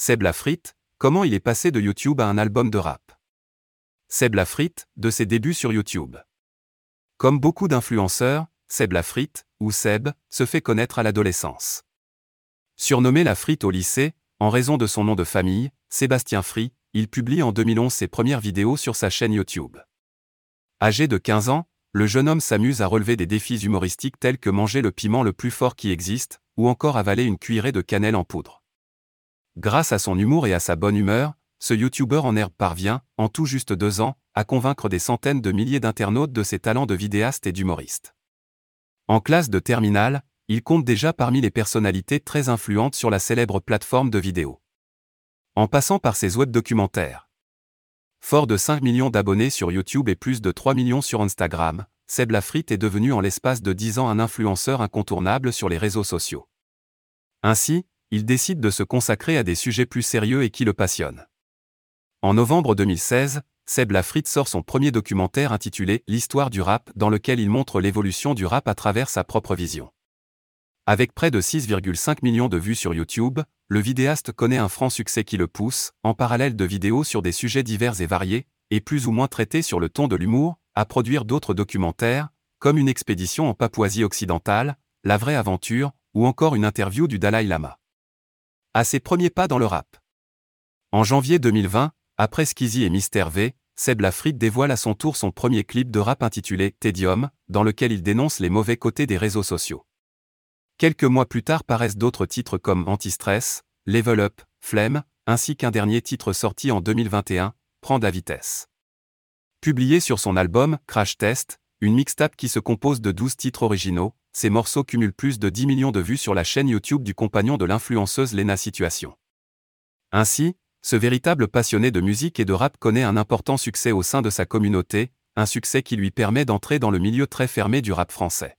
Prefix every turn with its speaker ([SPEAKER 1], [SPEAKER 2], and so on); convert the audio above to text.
[SPEAKER 1] Seb Lafrite, comment il est passé de YouTube à un album de rap? Seb Lafrite, de ses débuts sur YouTube. Comme beaucoup d'influenceurs, Seb Lafrite, ou Seb, se fait connaître à l'adolescence. Surnommé Lafrite au lycée, en raison de son nom de famille, Sébastien Free, il publie en 2011 ses premières vidéos sur sa chaîne YouTube. Âgé de 15 ans, le jeune homme s'amuse à relever des défis humoristiques tels que manger le piment le plus fort qui existe, ou encore avaler une cuillerée de cannelle en poudre. Grâce à son humour et à sa bonne humeur, ce YouTuber en herbe parvient, en tout juste deux ans, à convaincre des centaines de milliers d'internautes de ses talents de vidéaste et d'humoriste. En classe de terminale, il compte déjà parmi les personnalités très influentes sur la célèbre plateforme de vidéo. En passant par ses web documentaires. Fort de 5 millions d'abonnés sur YouTube et plus de 3 millions sur Instagram, Seb Lafrite est devenu en l'espace de 10 ans un influenceur incontournable sur les réseaux sociaux. Ainsi, il décide de se consacrer à des sujets plus sérieux et qui le passionnent. En novembre 2016, Seb Lafrite sort son premier documentaire intitulé L'histoire du rap dans lequel il montre l'évolution du rap à travers sa propre vision. Avec près de 6,5 millions de vues sur YouTube, le vidéaste connaît un franc succès qui le pousse, en parallèle de vidéos sur des sujets divers et variés, et plus ou moins traités sur le ton de l'humour, à produire d'autres documentaires, comme une expédition en Papouasie occidentale, La vraie aventure, ou encore une interview du Dalai Lama. À ses premiers pas dans le rap. En janvier 2020, après Skizzy et Mister V, Seb Lafrite dévoile à son tour son premier clip de rap intitulé Tedium, dans lequel il dénonce les mauvais côtés des réseaux sociaux. Quelques mois plus tard paraissent d'autres titres comme Anti-Stress, Level Up, Flemme, ainsi qu'un dernier titre sorti en 2021, Prends la vitesse. Publié sur son album Crash Test, une mixtape qui se compose de 12 titres originaux, ces morceaux cumulent plus de 10 millions de vues sur la chaîne YouTube du compagnon de l'influenceuse Lena Situation. Ainsi, ce véritable passionné de musique et de rap connaît un important succès au sein de sa communauté, un succès qui lui permet d'entrer dans le milieu très fermé du rap français.